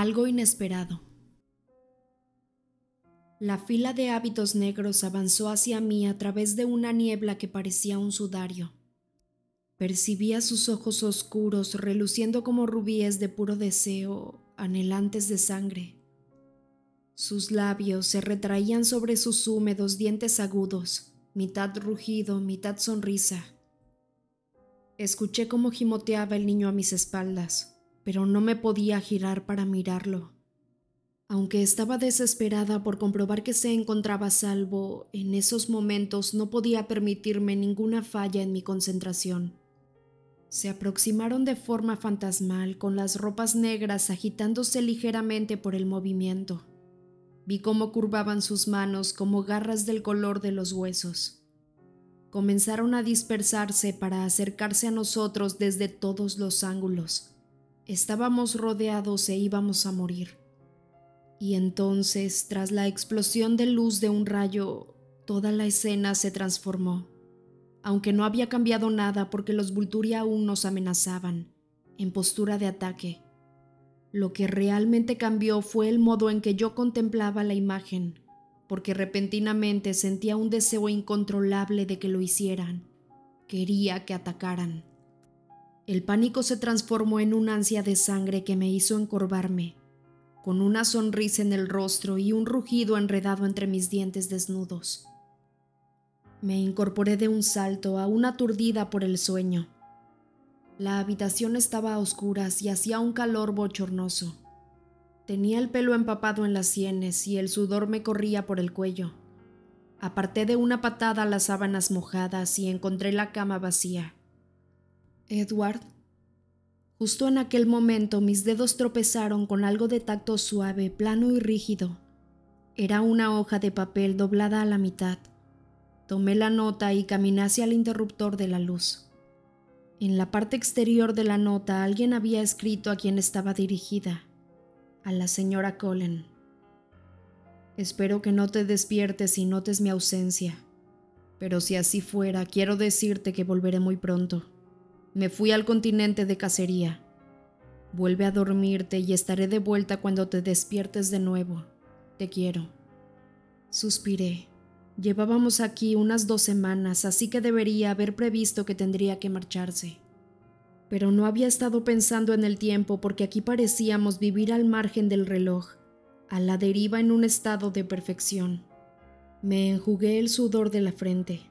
Algo inesperado. La fila de hábitos negros avanzó hacia mí a través de una niebla que parecía un sudario. Percibía sus ojos oscuros reluciendo como rubíes de puro deseo, anhelantes de sangre. Sus labios se retraían sobre sus húmedos dientes agudos, mitad rugido, mitad sonrisa. Escuché cómo gimoteaba el niño a mis espaldas, pero no me podía girar para mirarlo. Aunque estaba desesperada por comprobar que se encontraba salvo, en esos momentos no podía permitirme ninguna falla en mi concentración. Se aproximaron de forma fantasmal, con las ropas negras agitándose ligeramente por el movimiento. Vi cómo curvaban sus manos como garras del color de los huesos. Comenzaron a dispersarse para acercarse a nosotros desde todos los ángulos. Estábamos rodeados e íbamos a morir. Y entonces, tras la explosión de luz de un rayo, toda la escena se transformó aunque no había cambiado nada porque los Vulturi aún nos amenazaban, en postura de ataque. Lo que realmente cambió fue el modo en que yo contemplaba la imagen, porque repentinamente sentía un deseo incontrolable de que lo hicieran. Quería que atacaran. El pánico se transformó en un ansia de sangre que me hizo encorvarme, con una sonrisa en el rostro y un rugido enredado entre mis dientes desnudos. Me incorporé de un salto, aún aturdida por el sueño. La habitación estaba a oscuras y hacía un calor bochornoso. Tenía el pelo empapado en las sienes y el sudor me corría por el cuello. Aparté de una patada las sábanas mojadas y encontré la cama vacía. Edward. Justo en aquel momento mis dedos tropezaron con algo de tacto suave, plano y rígido. Era una hoja de papel doblada a la mitad. Tomé la nota y caminé hacia el interruptor de la luz. En la parte exterior de la nota alguien había escrito a quien estaba dirigida, a la señora Cullen. Espero que no te despiertes y notes mi ausencia, pero si así fuera, quiero decirte que volveré muy pronto. Me fui al continente de cacería. Vuelve a dormirte y estaré de vuelta cuando te despiertes de nuevo. Te quiero. Suspiré. Llevábamos aquí unas dos semanas, así que debería haber previsto que tendría que marcharse. Pero no había estado pensando en el tiempo porque aquí parecíamos vivir al margen del reloj, a la deriva en un estado de perfección. Me enjugué el sudor de la frente.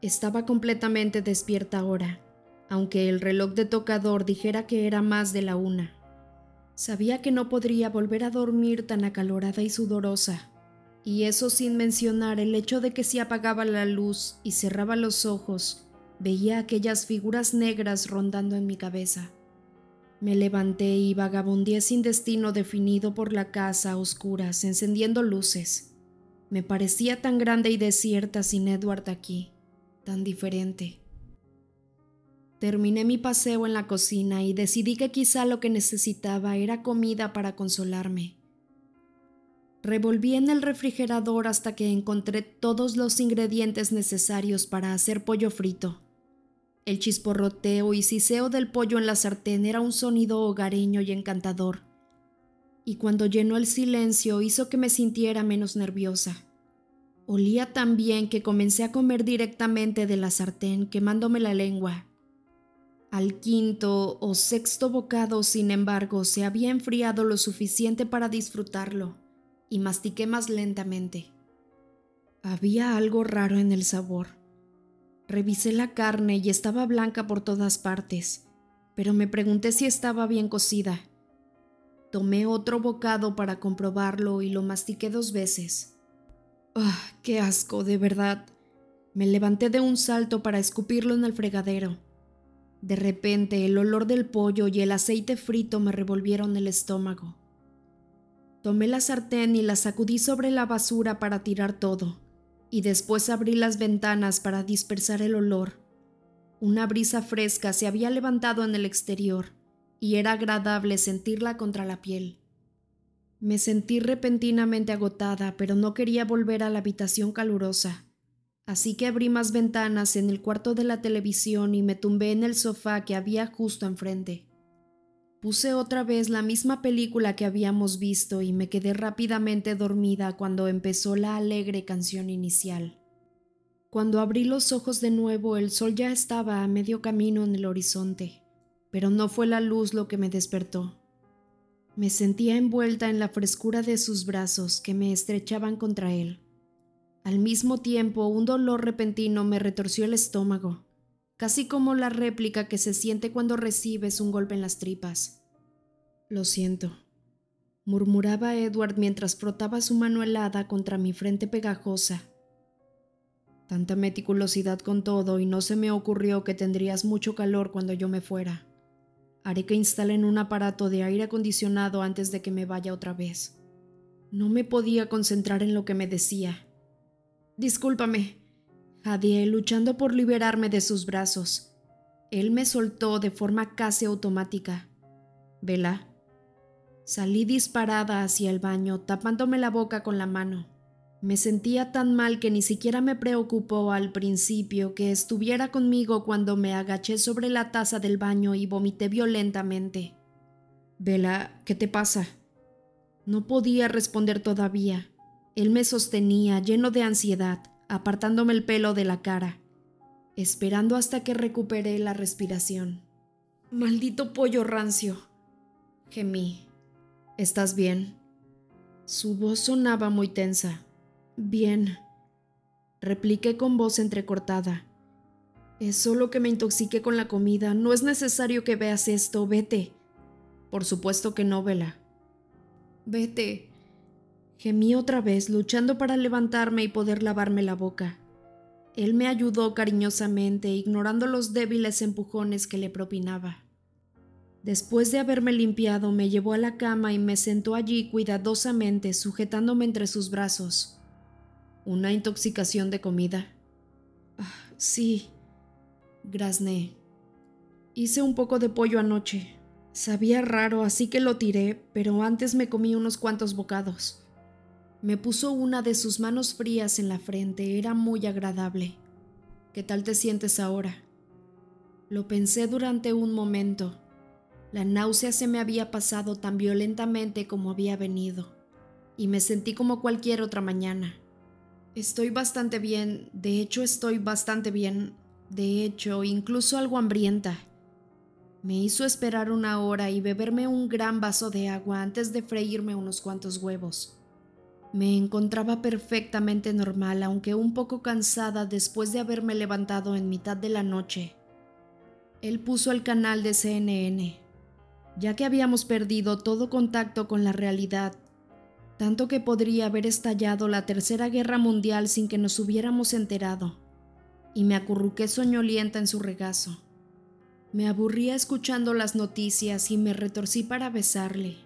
Estaba completamente despierta ahora, aunque el reloj de tocador dijera que era más de la una. Sabía que no podría volver a dormir tan acalorada y sudorosa, y eso sin mencionar el hecho de que si apagaba la luz y cerraba los ojos, veía aquellas figuras negras rondando en mi cabeza. Me levanté y vagabundeé sin destino definido por la casa a oscuras, encendiendo luces. Me parecía tan grande y desierta sin Edward aquí, tan diferente. Terminé mi paseo en la cocina y decidí que quizá lo que necesitaba era comida para consolarme. Revolví en el refrigerador hasta que encontré todos los ingredientes necesarios para hacer pollo frito. El chisporroteo y siseo del pollo en la sartén era un sonido hogareño y encantador, y cuando llenó el silencio hizo que me sintiera menos nerviosa. Olía tan bien que comencé a comer directamente de la sartén, quemándome la lengua. Al quinto o sexto bocado, sin embargo, se había enfriado lo suficiente para disfrutarlo y mastiqué más lentamente. Había algo raro en el sabor. Revisé la carne y estaba blanca por todas partes, pero me pregunté si estaba bien cocida. Tomé otro bocado para comprobarlo y lo mastiqué dos veces. ¡Ah, qué asco, de verdad! Me levanté de un salto para escupirlo en el fregadero. De repente el olor del pollo y el aceite frito me revolvieron el estómago. Tomé la sartén y la sacudí sobre la basura para tirar todo, y después abrí las ventanas para dispersar el olor. Una brisa fresca se había levantado en el exterior, y era agradable sentirla contra la piel. Me sentí repentinamente agotada, pero no quería volver a la habitación calurosa, así que abrí más ventanas en el cuarto de la televisión y me tumbé en el sofá que había justo enfrente. Puse otra vez la misma película que habíamos visto y me quedé rápidamente dormida cuando empezó la alegre canción inicial. Cuando abrí los ojos de nuevo el sol ya estaba a medio camino en el horizonte, pero no fue la luz lo que me despertó. Me sentía envuelta en la frescura de sus brazos que me estrechaban contra él. Al mismo tiempo, un dolor repentino me retorció el estómago, casi como la réplica que se siente cuando recibes un golpe en las tripas. Lo siento, murmuraba Edward mientras frotaba su mano helada contra mi frente pegajosa. Tanta meticulosidad con todo y no se me ocurrió que tendrías mucho calor cuando yo me fuera. Haré que instalen un aparato de aire acondicionado antes de que me vaya otra vez. No me podía concentrar en lo que me decía. Discúlpame, jadeé luchando por liberarme de sus brazos. Él me soltó de forma casi automática. Vela. Salí disparada hacia el baño, tapándome la boca con la mano. Me sentía tan mal que ni siquiera me preocupó al principio que estuviera conmigo cuando me agaché sobre la taza del baño y vomité violentamente. Vela, ¿qué te pasa? No podía responder todavía. Él me sostenía, lleno de ansiedad, apartándome el pelo de la cara, esperando hasta que recuperé la respiración. Maldito pollo rancio. Gemí. ¿Estás bien? Su voz sonaba muy tensa. Bien, repliqué con voz entrecortada. Es solo que me intoxiqué con la comida. No es necesario que veas esto. Vete. Por supuesto que no, Vela. Vete. Gemí otra vez, luchando para levantarme y poder lavarme la boca. Él me ayudó cariñosamente, ignorando los débiles empujones que le propinaba. Después de haberme limpiado, me llevó a la cama y me sentó allí cuidadosamente, sujetándome entre sus brazos. ¿Una intoxicación de comida? Ah, sí, grazné. Hice un poco de pollo anoche. Sabía raro, así que lo tiré, pero antes me comí unos cuantos bocados. Me puso una de sus manos frías en la frente, era muy agradable. ¿Qué tal te sientes ahora? Lo pensé durante un momento. La náusea se me había pasado tan violentamente como había venido, y me sentí como cualquier otra mañana. Estoy bastante bien, de hecho estoy bastante bien, de hecho incluso algo hambrienta. Me hizo esperar una hora y beberme un gran vaso de agua antes de freírme unos cuantos huevos. Me encontraba perfectamente normal, aunque un poco cansada después de haberme levantado en mitad de la noche. Él puso el canal de CNN. Ya que habíamos perdido todo contacto con la realidad, tanto que podría haber estallado la Tercera Guerra Mundial sin que nos hubiéramos enterado, y me acurruqué soñolienta en su regazo. Me aburría escuchando las noticias y me retorcí para besarle.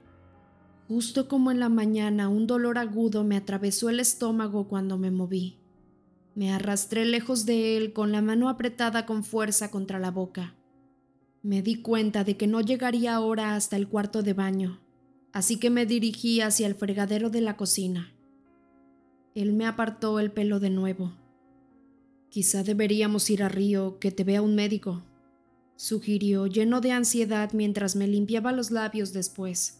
Justo como en la mañana, un dolor agudo me atravesó el estómago cuando me moví. Me arrastré lejos de él con la mano apretada con fuerza contra la boca. Me di cuenta de que no llegaría ahora hasta el cuarto de baño así que me dirigí hacia el fregadero de la cocina. Él me apartó el pelo de nuevo. Quizá deberíamos ir a Río, que te vea un médico, sugirió, lleno de ansiedad mientras me limpiaba los labios después.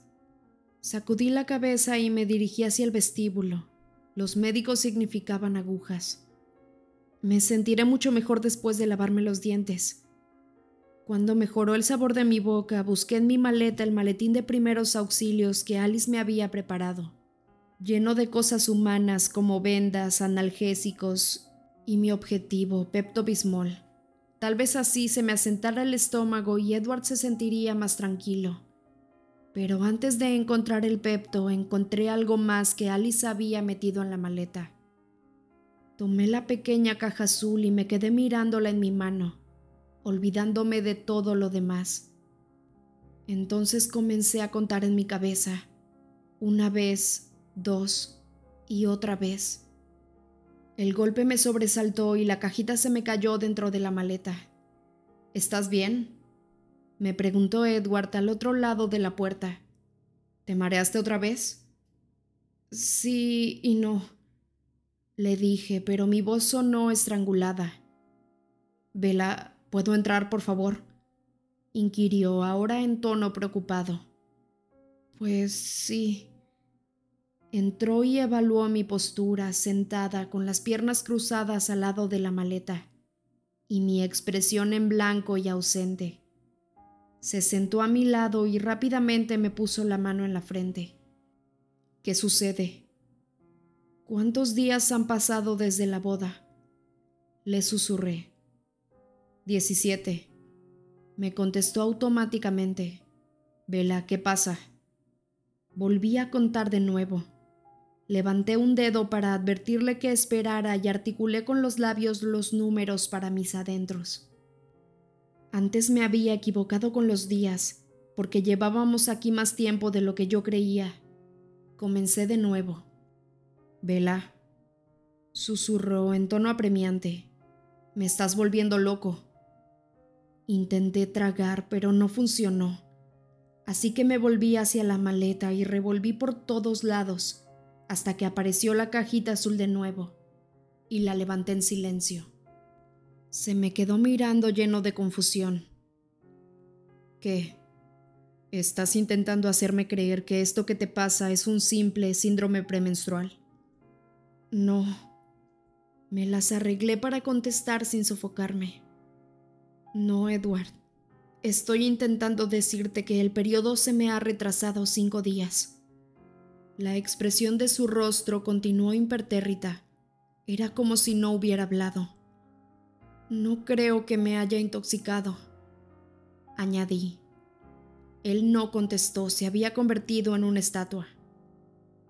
Sacudí la cabeza y me dirigí hacia el vestíbulo. Los médicos significaban agujas. Me sentiré mucho mejor después de lavarme los dientes. Cuando mejoró el sabor de mi boca, busqué en mi maleta el maletín de primeros auxilios que Alice me había preparado, lleno de cosas humanas como vendas, analgésicos y mi objetivo, Pepto Bismol. Tal vez así se me asentara el estómago y Edward se sentiría más tranquilo. Pero antes de encontrar el Pepto, encontré algo más que Alice había metido en la maleta. Tomé la pequeña caja azul y me quedé mirándola en mi mano olvidándome de todo lo demás. Entonces comencé a contar en mi cabeza, una vez, dos y otra vez. El golpe me sobresaltó y la cajita se me cayó dentro de la maleta. ¿Estás bien? Me preguntó Edward al otro lado de la puerta. ¿Te mareaste otra vez? Sí y no, le dije, pero mi voz sonó estrangulada. Vela, ¿Puedo entrar, por favor? inquirió ahora en tono preocupado. Pues sí. Entró y evaluó mi postura sentada con las piernas cruzadas al lado de la maleta y mi expresión en blanco y ausente. Se sentó a mi lado y rápidamente me puso la mano en la frente. ¿Qué sucede? ¿Cuántos días han pasado desde la boda? Le susurré. Diecisiete. Me contestó automáticamente. Vela, ¿qué pasa? Volví a contar de nuevo. Levanté un dedo para advertirle que esperara y articulé con los labios los números para mis adentros. Antes me había equivocado con los días, porque llevábamos aquí más tiempo de lo que yo creía. Comencé de nuevo. Vela, susurró en tono apremiante. Me estás volviendo loco. Intenté tragar, pero no funcionó. Así que me volví hacia la maleta y revolví por todos lados hasta que apareció la cajita azul de nuevo y la levanté en silencio. Se me quedó mirando lleno de confusión. ¿Qué? ¿Estás intentando hacerme creer que esto que te pasa es un simple síndrome premenstrual? No. Me las arreglé para contestar sin sofocarme. No, Edward. Estoy intentando decirte que el periodo se me ha retrasado cinco días. La expresión de su rostro continuó impertérrita. Era como si no hubiera hablado. No creo que me haya intoxicado, añadí. Él no contestó, se había convertido en una estatua.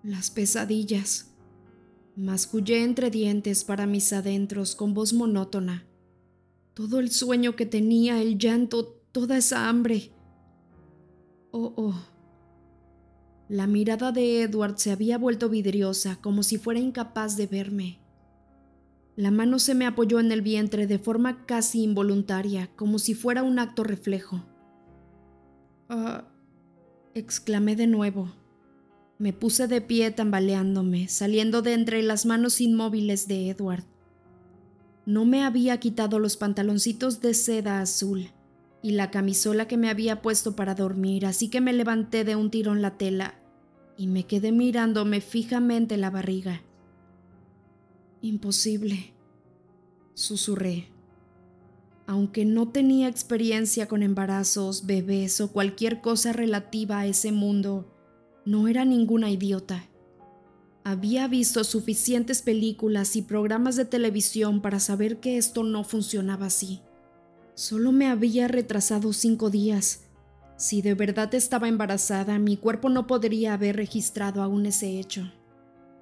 Las pesadillas. Mascullé entre dientes para mis adentros con voz monótona. Todo el sueño que tenía, el llanto, toda esa hambre. Oh, oh. La mirada de Edward se había vuelto vidriosa, como si fuera incapaz de verme. La mano se me apoyó en el vientre de forma casi involuntaria, como si fuera un acto reflejo. Ah, exclamé de nuevo. Me puse de pie tambaleándome, saliendo de entre las manos inmóviles de Edward. No me había quitado los pantaloncitos de seda azul y la camisola que me había puesto para dormir, así que me levanté de un tirón la tela y me quedé mirándome fijamente la barriga. Imposible, susurré. Aunque no tenía experiencia con embarazos, bebés o cualquier cosa relativa a ese mundo, no era ninguna idiota. Había visto suficientes películas y programas de televisión para saber que esto no funcionaba así. Solo me había retrasado cinco días si de verdad estaba embarazada, mi cuerpo no podría haber registrado aún ese hecho.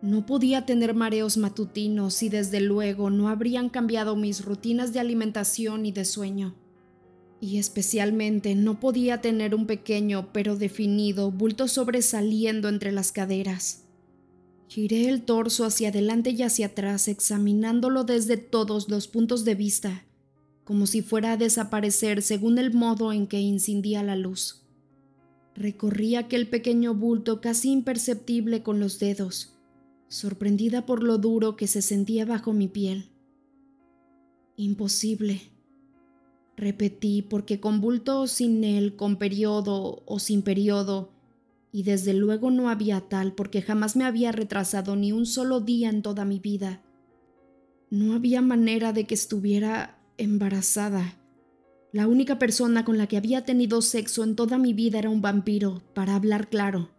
No podía tener mareos matutinos y desde luego no habrían cambiado mis rutinas de alimentación y de sueño. Y especialmente no podía tener un pequeño pero definido bulto sobresaliendo entre las caderas. Giré el torso hacia adelante y hacia atrás examinándolo desde todos los puntos de vista como si fuera a desaparecer según el modo en que incendía la luz. Recorrí aquel pequeño bulto casi imperceptible con los dedos, sorprendida por lo duro que se sentía bajo mi piel. Imposible, repetí, porque con bulto o sin él, con periodo o sin periodo, y desde luego no había tal porque jamás me había retrasado ni un solo día en toda mi vida. No había manera de que estuviera embarazada. La única persona con la que había tenido sexo en toda mi vida era un vampiro, para hablar claro.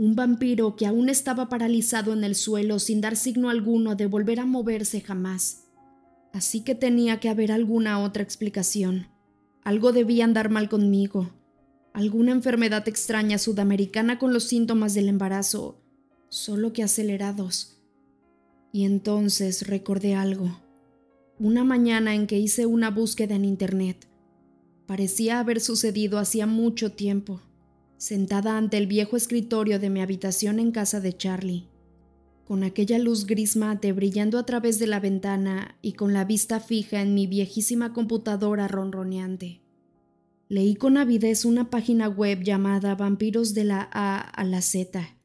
Un vampiro que aún estaba paralizado en el suelo sin dar signo alguno de volver a moverse jamás. Así que tenía que haber alguna otra explicación. Algo debía andar mal conmigo. Alguna enfermedad extraña sudamericana con los síntomas del embarazo, solo que acelerados. Y entonces recordé algo una mañana en que hice una búsqueda en Internet. Parecía haber sucedido hacía mucho tiempo, sentada ante el viejo escritorio de mi habitación en casa de Charlie, con aquella luz gris mate brillando a través de la ventana y con la vista fija en mi viejísima computadora ronroneante. Leí con avidez una página web llamada Vampiros de la A a la Z.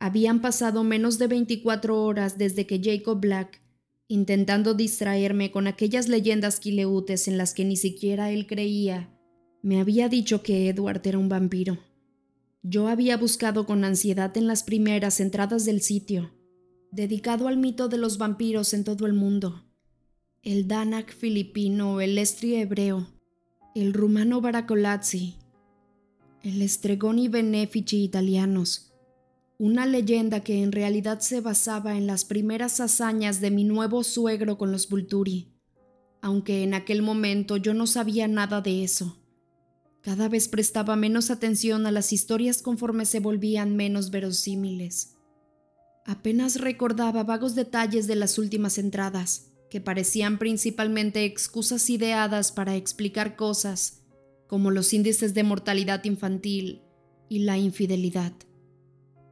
Habían pasado menos de 24 horas desde que Jacob Black intentando distraerme con aquellas leyendas quileutes en las que ni siquiera él creía, Me había dicho que Edward era un vampiro. Yo había buscado con ansiedad en las primeras entradas del sitio, dedicado al mito de los vampiros en todo el mundo. El Danak filipino, el Estri hebreo, el rumano Baracolazzi, el Stregoni Benefici italianos, una leyenda que en realidad se basaba en las primeras hazañas de mi nuevo suegro con los Vulturi, aunque en aquel momento yo no sabía nada de eso. Cada vez prestaba menos atención a las historias conforme se volvían menos verosímiles. Apenas recordaba vagos detalles de las últimas entradas, que parecían principalmente excusas ideadas para explicar cosas, como los índices de mortalidad infantil y la infidelidad.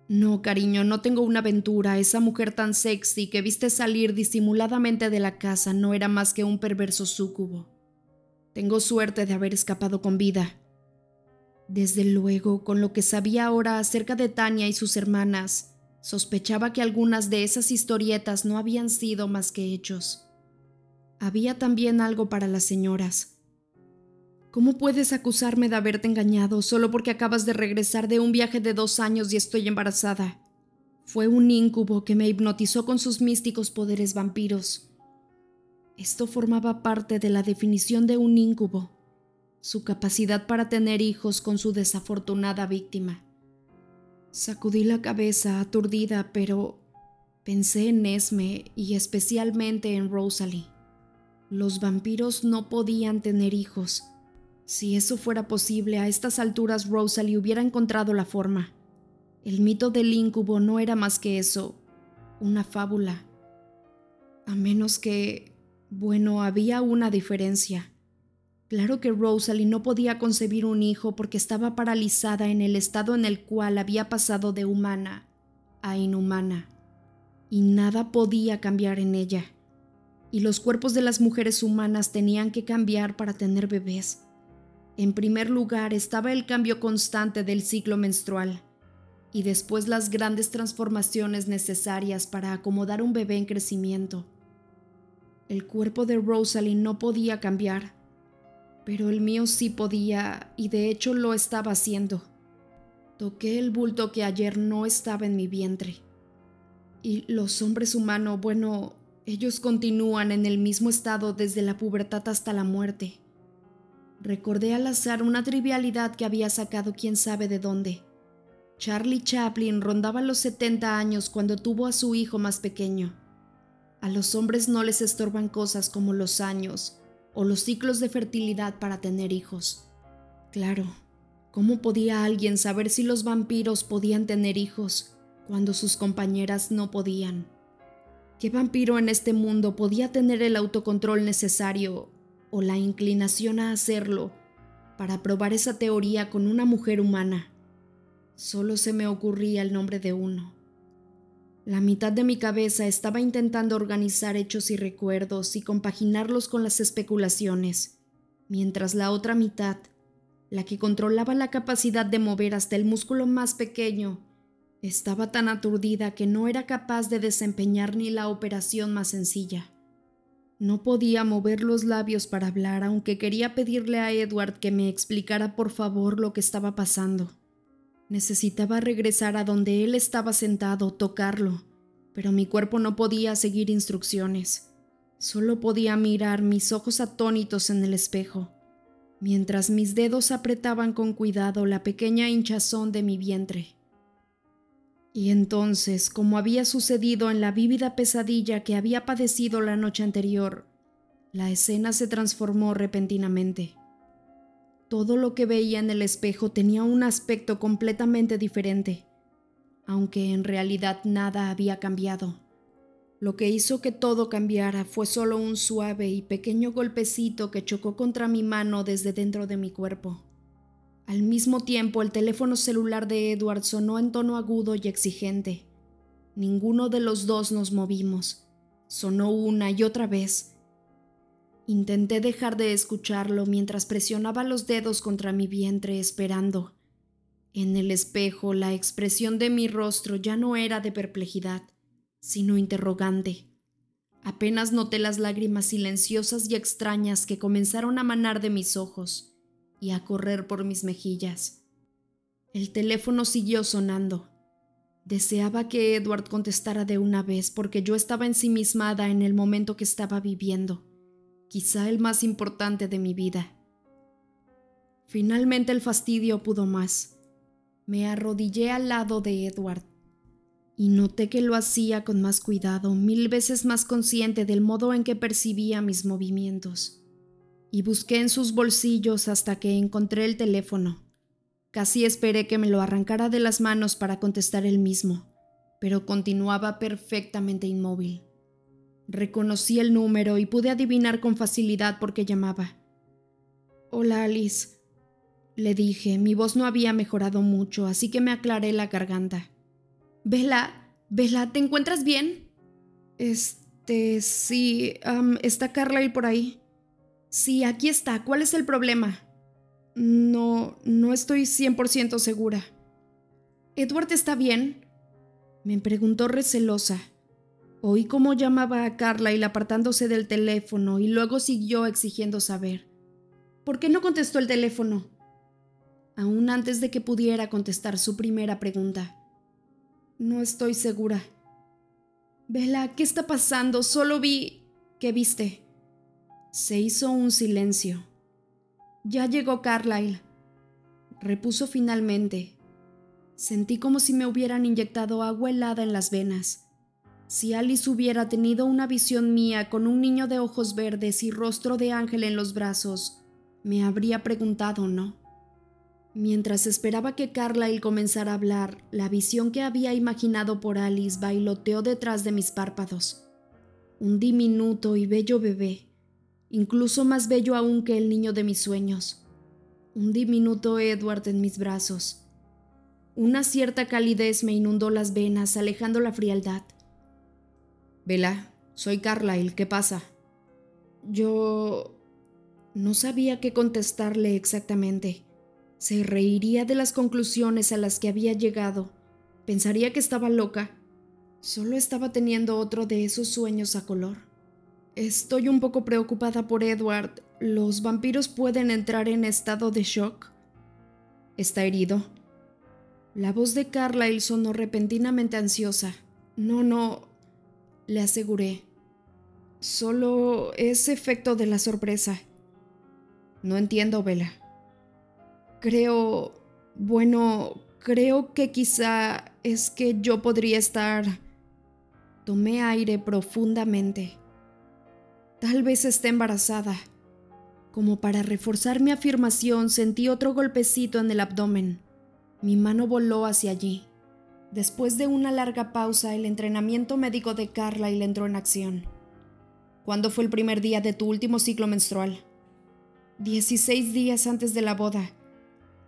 No, cariño, no tengo una aventura. Esa mujer tan sexy que viste salir disimuladamente de la casa no era más que un perverso súcubo. Tengo suerte de haber escapado con vida. Desde luego, con lo que sabía ahora acerca de Tania y sus hermanas, sospechaba que algunas de esas historietas no habían sido más que hechos. Había también algo para las señoras. ¿Cómo puedes acusarme de haberte engañado solo porque acabas de regresar de un viaje de dos años y estoy embarazada? Fue un incubo que me hipnotizó con sus místicos poderes vampiros. Esto formaba parte de la definición de un incubo su capacidad para tener hijos con su desafortunada víctima. Sacudí la cabeza aturdida, pero pensé en Esme y especialmente en Rosalie. Los vampiros no podían tener hijos. Si eso fuera posible, a estas alturas Rosalie hubiera encontrado la forma. El mito del incubo no era más que eso, una fábula. A menos que, bueno, había una diferencia. Claro que Rosalie no podía concebir un hijo porque estaba paralizada en el estado en el cual había pasado de humana a inhumana, y nada podía cambiar en ella. Y los cuerpos de las mujeres humanas tenían que cambiar para tener bebés. En primer lugar estaba el cambio constante del ciclo menstrual, y después las grandes transformaciones necesarias para acomodar un bebé en crecimiento. El cuerpo de Rosalie no podía cambiar pero el mío sí podía y de hecho lo estaba haciendo. Toqué el bulto que ayer no estaba en mi vientre. Y los hombres humanos, bueno, ellos continúan en el mismo estado desde la pubertad hasta la muerte. Recordé al azar una trivialidad que había sacado quién sabe de dónde. Charlie Chaplin rondaba los 70 años cuando tuvo a su hijo más pequeño. A los hombres no les estorban cosas como los años, o los ciclos de fertilidad para tener hijos. Claro, ¿cómo podía alguien saber si los vampiros podían tener hijos cuando sus compañeras no podían? ¿Qué vampiro en este mundo podía tener el autocontrol necesario o la inclinación a hacerlo para probar esa teoría con una mujer humana? Solo se me ocurría el nombre de uno. La mitad de mi cabeza estaba intentando organizar hechos y recuerdos y compaginarlos con las especulaciones, mientras la otra mitad, la que controlaba la capacidad de mover hasta el músculo más pequeño, estaba tan aturdida que no era capaz de desempeñar ni la operación más sencilla. No podía mover los labios para hablar, aunque quería pedirle a Edward que me explicara por favor lo que estaba pasando. Necesitaba regresar a donde él estaba sentado, tocarlo, pero mi cuerpo no podía seguir instrucciones. Solo podía mirar mis ojos atónitos en el espejo, mientras mis dedos apretaban con cuidado la pequeña hinchazón de mi vientre. Y entonces, como había sucedido en la vívida pesadilla que había padecido la noche anterior, la escena se transformó repentinamente. Todo lo que veía en el espejo tenía un aspecto completamente diferente, aunque en realidad nada había cambiado. Lo que hizo que todo cambiara fue solo un suave y pequeño golpecito que chocó contra mi mano desde dentro de mi cuerpo. Al mismo tiempo, el teléfono celular de Edward sonó en tono agudo y exigente. Ninguno de los dos nos movimos. Sonó una y otra vez, Intenté dejar de escucharlo mientras presionaba los dedos contra mi vientre esperando. En el espejo la expresión de mi rostro ya no era de perplejidad, sino interrogante. Apenas noté las lágrimas silenciosas y extrañas que comenzaron a manar de mis ojos, y a correr por mis mejillas. El teléfono siguió sonando. Deseaba que Edward contestara de una vez porque yo estaba ensimismada en el momento que estaba viviendo, quizá el más importante de mi vida. Finalmente el fastidio pudo más. Me arrodillé al lado de Edward y noté que lo hacía con más cuidado, mil veces más consciente del modo en que percibía mis movimientos. Y busqué en sus bolsillos hasta que encontré el teléfono. Casi esperé que me lo arrancara de las manos para contestar él mismo, pero continuaba perfectamente inmóvil. Reconocí el número y pude adivinar con facilidad por qué llamaba. Hola, Alice. Le dije, mi voz no había mejorado mucho, así que me aclaré la garganta. Vela, Vela, ¿te encuentras bien? Este, sí, ¿está Carlyle por ahí? Sí, aquí está. ¿Cuál es el problema? No, no estoy 100% segura. ¿Edward está bien? Me preguntó recelosa. Oí cómo llamaba a Carlyle apartándose del teléfono y luego siguió exigiendo saber. ¿Por qué no contestó el teléfono? Aún antes de que pudiera contestar su primera pregunta. No estoy segura. Vela, ¿qué está pasando? Solo vi... ¿Qué viste? Se hizo un silencio. Ya llegó Carlyle. Repuso finalmente. Sentí como si me hubieran inyectado agua helada en las venas. Si Alice hubiera tenido una visión mía con un niño de ojos verdes y rostro de ángel en los brazos, me habría preguntado, ¿no? Mientras esperaba que Carlyle comenzara a hablar, la visión que había imaginado por Alice bailoteó detrás de mis párpados. Un diminuto y bello bebé, incluso más bello aún que el niño de mis sueños. Un diminuto Edward en mis brazos. Una cierta calidez me inundó las venas, alejando la frialdad. Vela, soy Carlyle, ¿qué pasa? Yo... No sabía qué contestarle exactamente. Se reiría de las conclusiones a las que había llegado. Pensaría que estaba loca. Solo estaba teniendo otro de esos sueños a color. Estoy un poco preocupada por Edward. ¿Los vampiros pueden entrar en estado de shock? ¿Está herido? La voz de Carlyle sonó repentinamente ansiosa. No, no, le aseguré. Solo es efecto de la sorpresa. No entiendo, Vela. Creo, bueno, creo que quizá es que yo podría estar... Tomé aire profundamente. Tal vez esté embarazada. Como para reforzar mi afirmación, sentí otro golpecito en el abdomen. Mi mano voló hacia allí. Después de una larga pausa, el entrenamiento médico de Carla y entró en acción. ¿Cuándo fue el primer día de tu último ciclo menstrual? Dieciséis días antes de la boda.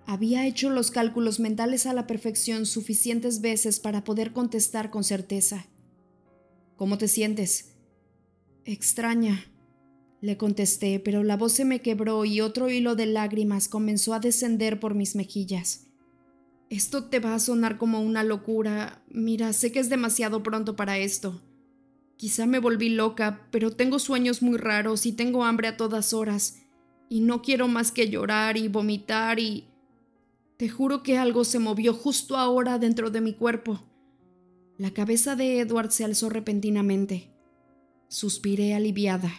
Había hecho los cálculos mentales a la perfección suficientes veces para poder contestar con certeza. ¿Cómo te sientes? Extraña, le contesté, pero la voz se me quebró y otro hilo de lágrimas comenzó a descender por mis mejillas. Esto te va a sonar como una locura. Mira, sé que es demasiado pronto para esto. Quizá me volví loca, pero tengo sueños muy raros y tengo hambre a todas horas. Y no quiero más que llorar y vomitar y... Te juro que algo se movió justo ahora dentro de mi cuerpo. La cabeza de Edward se alzó repentinamente. Suspiré aliviada.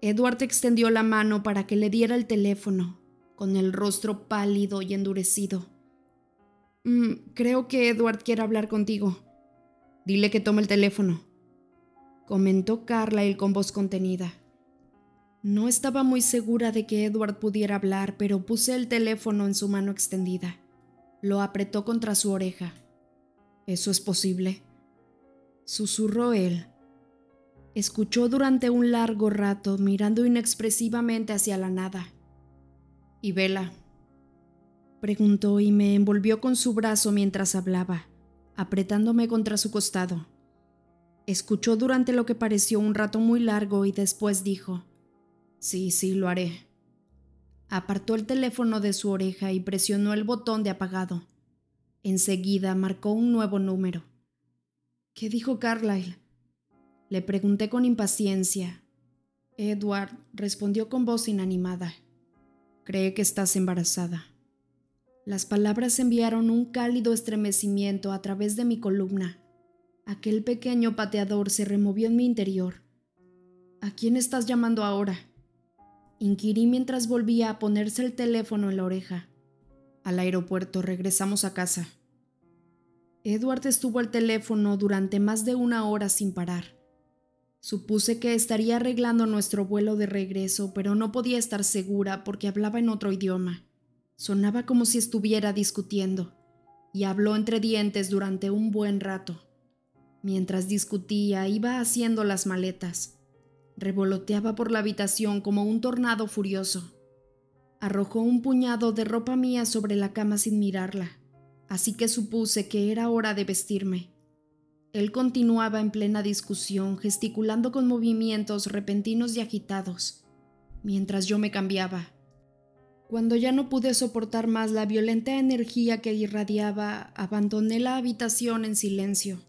Edward extendió la mano para que le diera el teléfono, con el rostro pálido y endurecido. Mm, creo que Edward quiere hablar contigo. Dile que tome el teléfono, comentó Carlyle con voz contenida. No estaba muy segura de que Edward pudiera hablar, pero puse el teléfono en su mano extendida. Lo apretó contra su oreja. ¿Eso es posible? Susurró él. Escuchó durante un largo rato, mirando inexpresivamente hacia la nada. ¿Y Vela? Preguntó y me envolvió con su brazo mientras hablaba, apretándome contra su costado. Escuchó durante lo que pareció un rato muy largo y después dijo, Sí, sí, lo haré. Apartó el teléfono de su oreja y presionó el botón de apagado. Enseguida marcó un nuevo número. ¿Qué dijo Carlyle? Le pregunté con impaciencia. Edward respondió con voz inanimada. Cree que estás embarazada. Las palabras enviaron un cálido estremecimiento a través de mi columna. Aquel pequeño pateador se removió en mi interior. ¿A quién estás llamando ahora? Inquirí mientras volvía a ponerse el teléfono en la oreja. Al aeropuerto, regresamos a casa. Edward estuvo al teléfono durante más de una hora sin parar. Supuse que estaría arreglando nuestro vuelo de regreso, pero no podía estar segura porque hablaba en otro idioma. Sonaba como si estuviera discutiendo, y habló entre dientes durante un buen rato. Mientras discutía, iba haciendo las maletas. Revoloteaba por la habitación como un tornado furioso. Arrojó un puñado de ropa mía sobre la cama sin mirarla, así que supuse que era hora de vestirme. Él continuaba en plena discusión, gesticulando con movimientos repentinos y agitados, mientras yo me cambiaba. Cuando ya no pude soportar más la violenta energía que irradiaba, abandoné la habitación en silencio.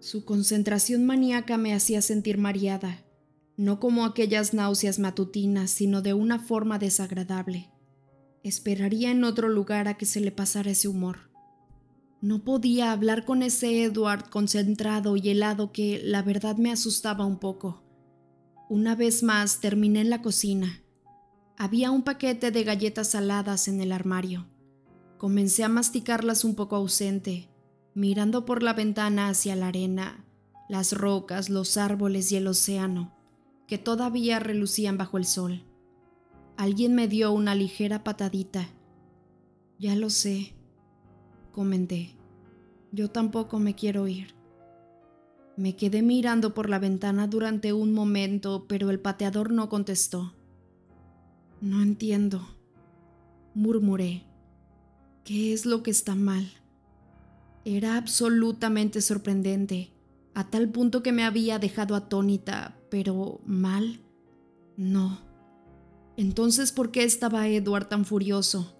Su concentración maníaca me hacía sentir mareada, no como aquellas náuseas matutinas, sino de una forma desagradable. Esperaría en otro lugar a que se le pasara ese humor. No podía hablar con ese Edward concentrado y helado que la verdad me asustaba un poco. Una vez más terminé en la cocina. Había un paquete de galletas saladas en el armario. Comencé a masticarlas un poco ausente, mirando por la ventana hacia la arena, las rocas, los árboles y el océano, que todavía relucían bajo el sol. Alguien me dio una ligera patadita. Ya lo sé, comenté. Yo tampoco me quiero ir. Me quedé mirando por la ventana durante un momento, pero el pateador no contestó. No entiendo, murmuré. ¿Qué es lo que está mal? Era absolutamente sorprendente, a tal punto que me había dejado atónita, pero mal. No. Entonces, ¿por qué estaba Edward tan furioso?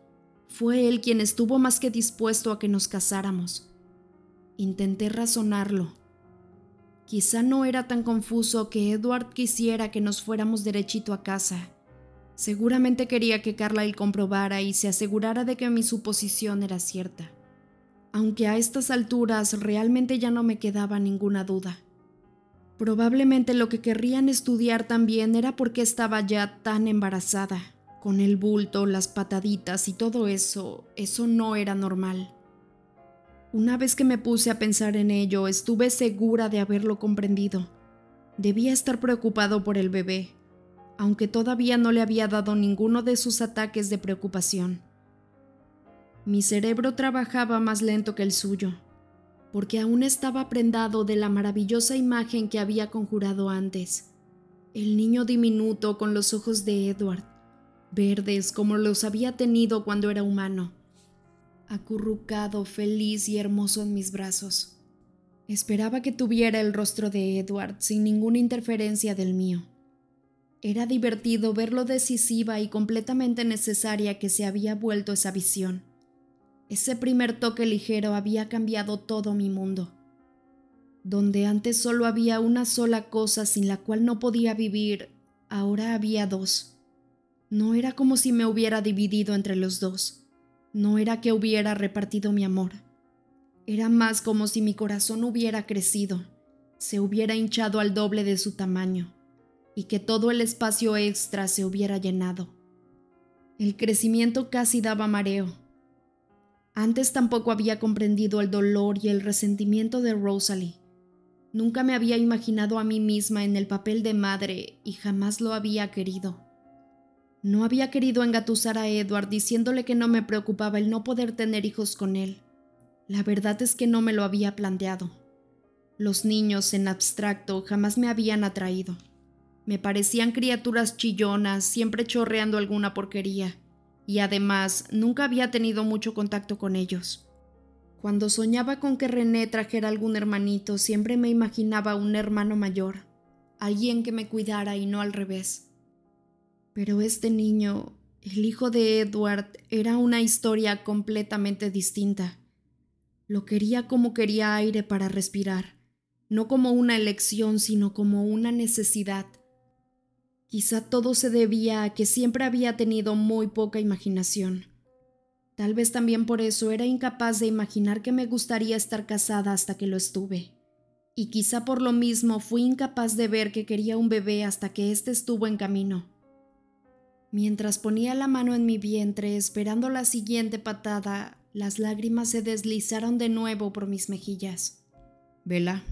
Fue él quien estuvo más que dispuesto a que nos casáramos. Intenté razonarlo. Quizá no era tan confuso que Edward quisiera que nos fuéramos derechito a casa. Seguramente quería que Carlyle comprobara y se asegurara de que mi suposición era cierta. Aunque a estas alturas realmente ya no me quedaba ninguna duda. Probablemente lo que querrían estudiar también era por qué estaba ya tan embarazada con el bulto, las pataditas y todo eso, eso no era normal. Una vez que me puse a pensar en ello, estuve segura de haberlo comprendido. Debía estar preocupado por el bebé, aunque todavía no le había dado ninguno de sus ataques de preocupación. Mi cerebro trabajaba más lento que el suyo, porque aún estaba prendado de la maravillosa imagen que había conjurado antes. El niño diminuto con los ojos de Edward, verdes como los había tenido cuando era humano, acurrucado, feliz y hermoso en mis brazos. Esperaba que tuviera el rostro de Edward sin ninguna interferencia del mío. Era divertido ver lo decisiva y completamente necesaria que se había vuelto esa visión. Ese primer toque ligero había cambiado todo mi mundo. Donde antes solo había una sola cosa sin la cual no podía vivir, ahora había dos. No era como si me hubiera dividido entre los dos. No era que hubiera repartido mi amor. Era más como si mi corazón hubiera crecido, se hubiera hinchado al doble de su tamaño y que todo el espacio extra se hubiera llenado. El crecimiento casi daba mareo. Antes tampoco había comprendido el dolor y el resentimiento de Rosalie. Nunca me había imaginado a mí misma en el papel de madre y jamás lo había querido. No había querido engatusar a Edward diciéndole que no me preocupaba el no poder tener hijos con él. La verdad es que no me lo había planteado. Los niños en abstracto jamás me habían atraído. Me parecían criaturas chillonas, siempre chorreando alguna porquería, y además nunca había tenido mucho contacto con ellos. Cuando soñaba con que René trajera algún hermanito, siempre me imaginaba un hermano mayor, alguien que me cuidara y no al revés. Pero este niño, el hijo de Edward, era una historia completamente distinta. Lo quería como quería aire para respirar, no como una elección, sino como una necesidad. Quizá todo se debía a que siempre había tenido muy poca imaginación. Tal vez también por eso era incapaz de imaginar que me gustaría estar casada hasta que lo estuve. Y quizá por lo mismo fui incapaz de ver que quería un bebé hasta que éste estuvo en camino. Mientras ponía la mano en mi vientre esperando la siguiente patada, las lágrimas se deslizaron de nuevo por mis mejillas. Vela,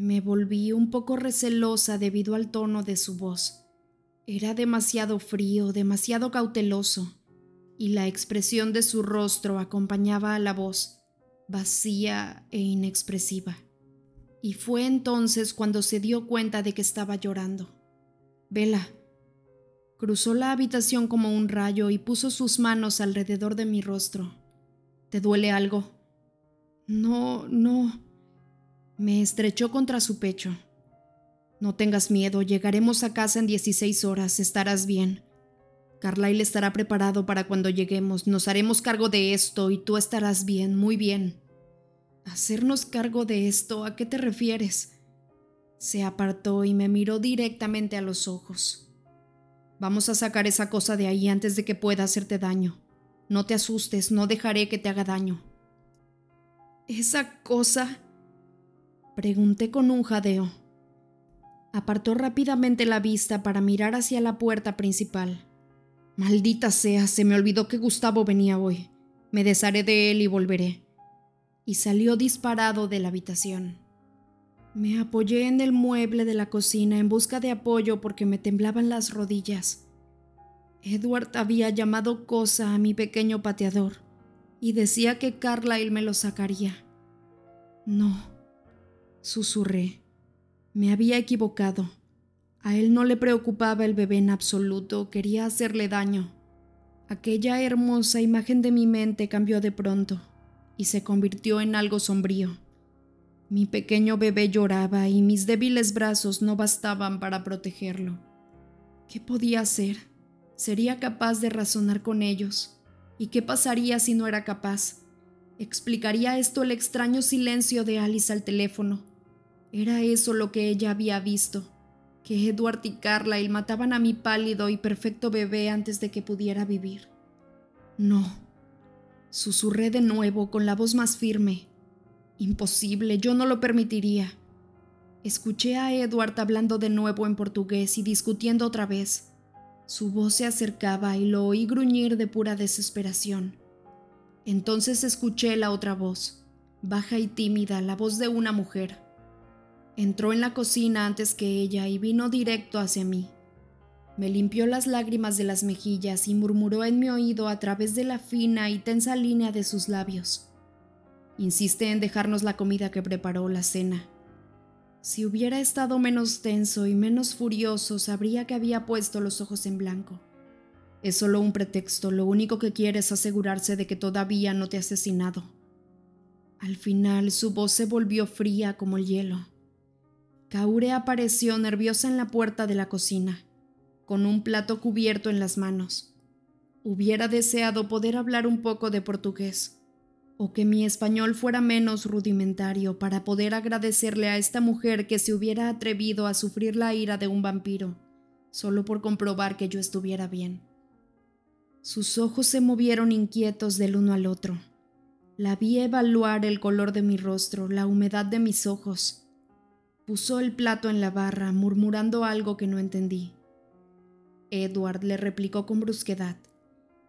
me volví un poco recelosa debido al tono de su voz. Era demasiado frío, demasiado cauteloso, y la expresión de su rostro acompañaba a la voz, vacía e inexpresiva. Y fue entonces cuando se dio cuenta de que estaba llorando. Vela. Cruzó la habitación como un rayo y puso sus manos alrededor de mi rostro. ¿Te duele algo? No, no. Me estrechó contra su pecho. No tengas miedo, llegaremos a casa en 16 horas, estarás bien. Carlyle estará preparado para cuando lleguemos, nos haremos cargo de esto y tú estarás bien, muy bien. ¿Hacernos cargo de esto? ¿A qué te refieres? Se apartó y me miró directamente a los ojos. Vamos a sacar esa cosa de ahí antes de que pueda hacerte daño. No te asustes, no dejaré que te haga daño. Esa cosa... Pregunté con un jadeo. Apartó rápidamente la vista para mirar hacia la puerta principal. Maldita sea, se me olvidó que Gustavo venía hoy. Me desharé de él y volveré. Y salió disparado de la habitación. Me apoyé en el mueble de la cocina en busca de apoyo porque me temblaban las rodillas. Edward había llamado cosa a mi pequeño pateador y decía que Carlyle me lo sacaría. No, Susurré. Me había equivocado. A él no le preocupaba el bebé en absoluto, quería hacerle daño. Aquella hermosa imagen de mi mente cambió de pronto y se convirtió en algo sombrío. Mi pequeño bebé lloraba y mis débiles brazos no bastaban para protegerlo. ¿Qué podía hacer? ¿Sería capaz de razonar con ellos? ¿Y qué pasaría si no era capaz? ¿Explicaría esto el extraño silencio de Alice al teléfono? Era eso lo que ella había visto, que Edward y Carlyle mataban a mi pálido y perfecto bebé antes de que pudiera vivir. No, susurré de nuevo con la voz más firme. Imposible, yo no lo permitiría. Escuché a Edward hablando de nuevo en portugués y discutiendo otra vez. Su voz se acercaba y lo oí gruñir de pura desesperación. Entonces escuché la otra voz, baja y tímida, la voz de una mujer. Entró en la cocina antes que ella y vino directo hacia mí. Me limpió las lágrimas de las mejillas y murmuró en mi oído a través de la fina y tensa línea de sus labios. Insiste en dejarnos la comida que preparó la cena. Si hubiera estado menos tenso y menos furioso, sabría que había puesto los ojos en blanco. Es solo un pretexto, lo único que quiere es asegurarse de que todavía no te ha asesinado. Al final su voz se volvió fría como el hielo. Kaure apareció nerviosa en la puerta de la cocina, con un plato cubierto en las manos. Hubiera deseado poder hablar un poco de portugués, o que mi español fuera menos rudimentario para poder agradecerle a esta mujer que se hubiera atrevido a sufrir la ira de un vampiro, solo por comprobar que yo estuviera bien. Sus ojos se movieron inquietos del uno al otro. La vi evaluar el color de mi rostro, la humedad de mis ojos, Puso el plato en la barra, murmurando algo que no entendí. Edward le replicó con brusquedad,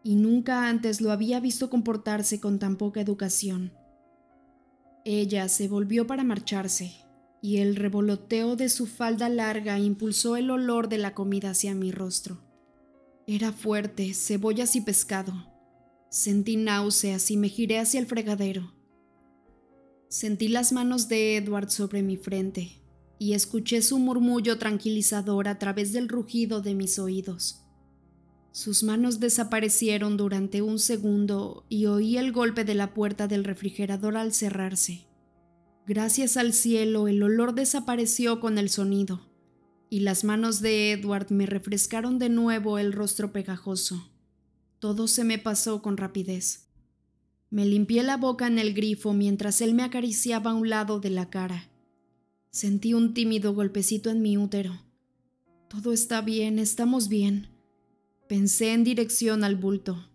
y nunca antes lo había visto comportarse con tan poca educación. Ella se volvió para marcharse, y el revoloteo de su falda larga impulsó el olor de la comida hacia mi rostro. Era fuerte, cebollas y pescado. Sentí náuseas y me giré hacia el fregadero. Sentí las manos de Edward sobre mi frente, y escuché su murmullo tranquilizador a través del rugido de mis oídos. Sus manos desaparecieron durante un segundo y oí el golpe de la puerta del refrigerador al cerrarse. Gracias al cielo el olor desapareció con el sonido, y las manos de Edward me refrescaron de nuevo el rostro pegajoso. Todo se me pasó con rapidez. Me limpié la boca en el grifo mientras él me acariciaba a un lado de la cara. Sentí un tímido golpecito en mi útero. Todo está bien, estamos bien. Pensé en dirección al bulto.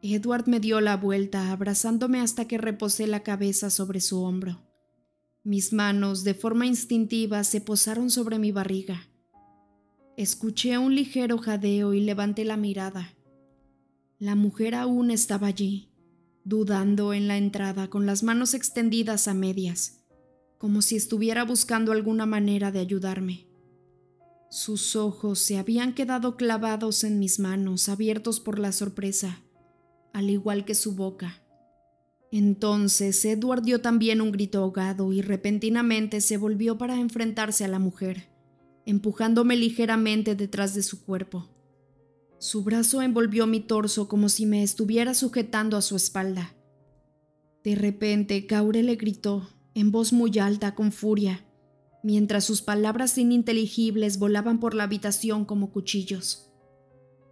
Edward me dio la vuelta, abrazándome hasta que reposé la cabeza sobre su hombro. Mis manos, de forma instintiva, se posaron sobre mi barriga. Escuché un ligero jadeo y levanté la mirada. La mujer aún estaba allí, dudando en la entrada, con las manos extendidas a medias, como si estuviera buscando alguna manera de ayudarme. Sus ojos se habían quedado clavados en mis manos, abiertos por la sorpresa, al igual que su boca. Entonces Edward dio también un grito ahogado y repentinamente se volvió para enfrentarse a la mujer, empujándome ligeramente detrás de su cuerpo. Su brazo envolvió mi torso como si me estuviera sujetando a su espalda. De repente, Caure le gritó, en voz muy alta, con furia, mientras sus palabras ininteligibles volaban por la habitación como cuchillos.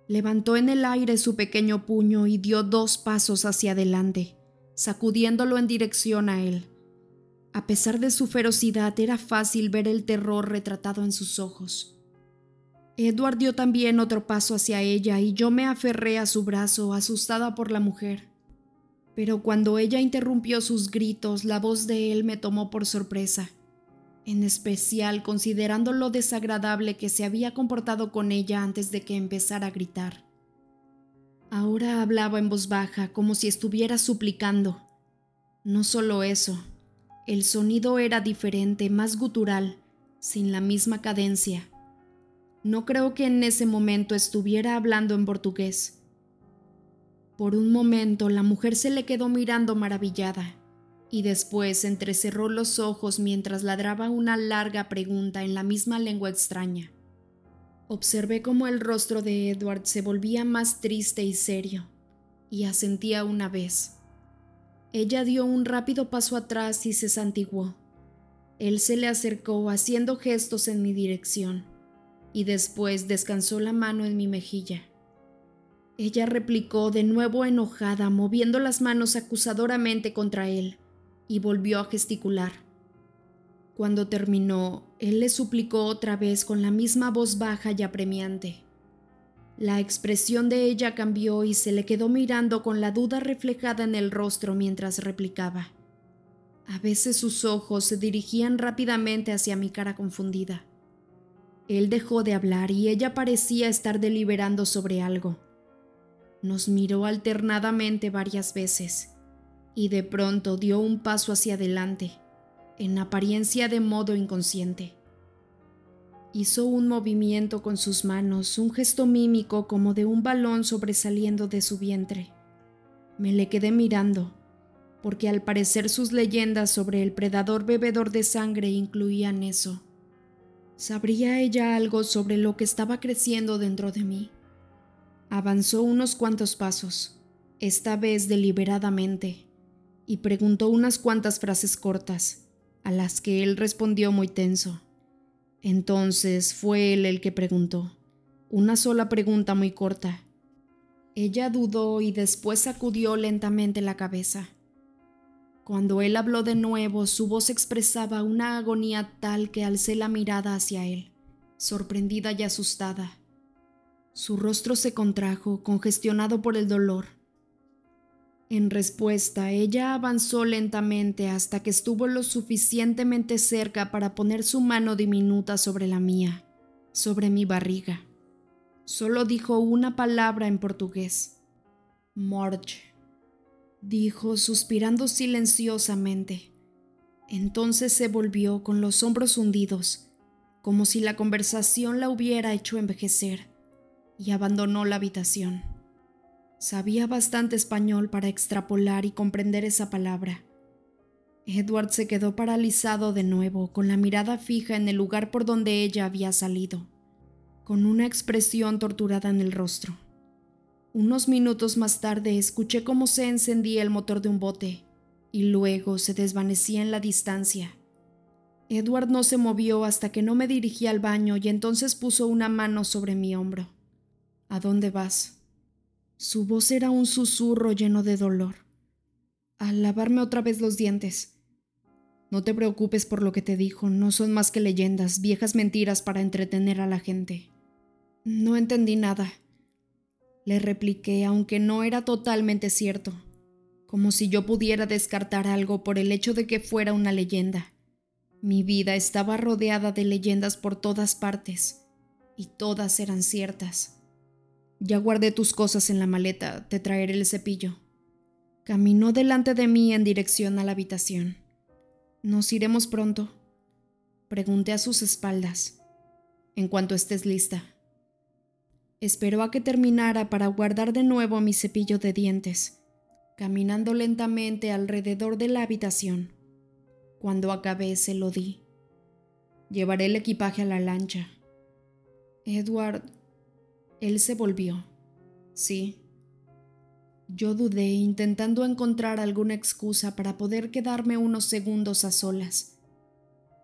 Levantó en el aire su pequeño puño y dio dos pasos hacia adelante, sacudiéndolo en dirección a él. A pesar de su ferocidad, era fácil ver el terror retratado en sus ojos. Edward dio también otro paso hacia ella y yo me aferré a su brazo, asustada por la mujer. Pero cuando ella interrumpió sus gritos, la voz de él me tomó por sorpresa, en especial considerando lo desagradable que se había comportado con ella antes de que empezara a gritar. Ahora hablaba en voz baja, como si estuviera suplicando. No solo eso, el sonido era diferente, más gutural, sin la misma cadencia no creo que en ese momento estuviera hablando en portugués. Por un momento la mujer se le quedó mirando maravillada y después entrecerró los ojos mientras ladraba una larga pregunta en la misma lengua extraña. Observé cómo el rostro de Edward se volvía más triste y serio, y asentía una vez. Ella dio un rápido paso atrás y se santiguó. Él se le acercó haciendo gestos en mi dirección y después descansó la mano en mi mejilla. Ella replicó de nuevo enojada, moviendo las manos acusadoramente contra él, y volvió a gesticular. Cuando terminó, él le suplicó otra vez con la misma voz baja y apremiante. La expresión de ella cambió y se le quedó mirando con la duda reflejada en el rostro mientras replicaba. A veces sus ojos se dirigían rápidamente hacia mi cara confundida. Él dejó de hablar y ella parecía estar deliberando sobre algo. Nos miró alternadamente varias veces y de pronto dio un paso hacia adelante, en apariencia de modo inconsciente. Hizo un movimiento con sus manos, un gesto mímico como de un balón sobresaliendo de su vientre. Me le quedé mirando, porque al parecer sus leyendas sobre el predador bebedor de sangre incluían eso. ¿Sabría ella algo sobre lo que estaba creciendo dentro de mí? Avanzó unos cuantos pasos, esta vez deliberadamente, y preguntó unas cuantas frases cortas, a las que él respondió muy tenso. Entonces fue él el que preguntó, una sola pregunta muy corta. Ella dudó y después sacudió lentamente la cabeza. Cuando él habló de nuevo, su voz expresaba una agonía tal que alcé la mirada hacia él, sorprendida y asustada. Su rostro se contrajo, congestionado por el dolor. En respuesta, ella avanzó lentamente hasta que estuvo lo suficientemente cerca para poner su mano diminuta sobre la mía, sobre mi barriga. Solo dijo una palabra en portugués. Morge dijo, suspirando silenciosamente. Entonces se volvió con los hombros hundidos, como si la conversación la hubiera hecho envejecer, y abandonó la habitación. Sabía bastante español para extrapolar y comprender esa palabra. Edward se quedó paralizado de nuevo, con la mirada fija en el lugar por donde ella había salido, con una expresión torturada en el rostro. Unos minutos más tarde escuché cómo se encendía el motor de un bote y luego se desvanecía en la distancia. Edward no se movió hasta que no me dirigí al baño y entonces puso una mano sobre mi hombro. ¿A dónde vas? Su voz era un susurro lleno de dolor. A lavarme otra vez los dientes. No te preocupes por lo que te dijo, no son más que leyendas, viejas mentiras para entretener a la gente. No entendí nada. Le repliqué, aunque no era totalmente cierto, como si yo pudiera descartar algo por el hecho de que fuera una leyenda. Mi vida estaba rodeada de leyendas por todas partes, y todas eran ciertas. Ya guardé tus cosas en la maleta, te traeré el cepillo. Caminó delante de mí en dirección a la habitación. ¿Nos iremos pronto? Pregunté a sus espaldas. En cuanto estés lista. Esperó a que terminara para guardar de nuevo mi cepillo de dientes, caminando lentamente alrededor de la habitación. Cuando acabé se lo di. Llevaré el equipaje a la lancha. Edward... Él se volvió. Sí. Yo dudé intentando encontrar alguna excusa para poder quedarme unos segundos a solas.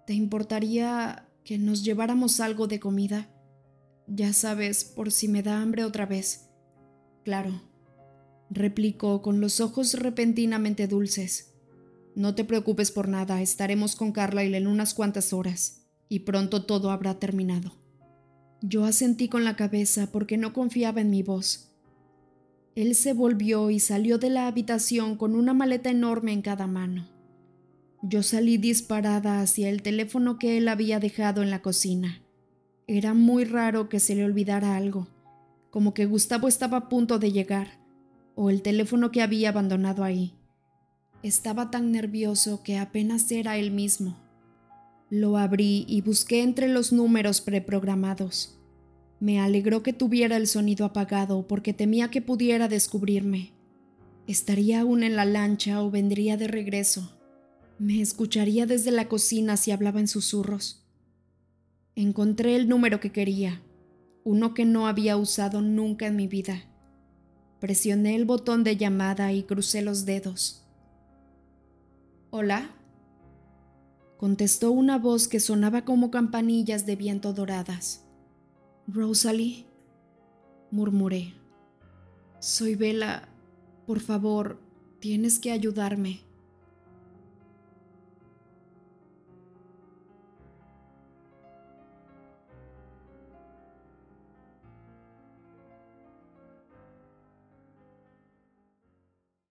¿Te importaría que nos lleváramos algo de comida? Ya sabes, por si me da hambre otra vez. Claro, replicó con los ojos repentinamente dulces. No te preocupes por nada, estaremos con Carlyle en unas cuantas horas, y pronto todo habrá terminado. Yo asentí con la cabeza porque no confiaba en mi voz. Él se volvió y salió de la habitación con una maleta enorme en cada mano. Yo salí disparada hacia el teléfono que él había dejado en la cocina. Era muy raro que se le olvidara algo, como que Gustavo estaba a punto de llegar, o el teléfono que había abandonado ahí. Estaba tan nervioso que apenas era él mismo. Lo abrí y busqué entre los números preprogramados. Me alegró que tuviera el sonido apagado porque temía que pudiera descubrirme. Estaría aún en la lancha o vendría de regreso. Me escucharía desde la cocina si hablaba en susurros. Encontré el número que quería, uno que no había usado nunca en mi vida. Presioné el botón de llamada y crucé los dedos. Hola. Contestó una voz que sonaba como campanillas de viento doradas. Rosalie, murmuré. Soy Bella. Por favor, tienes que ayudarme.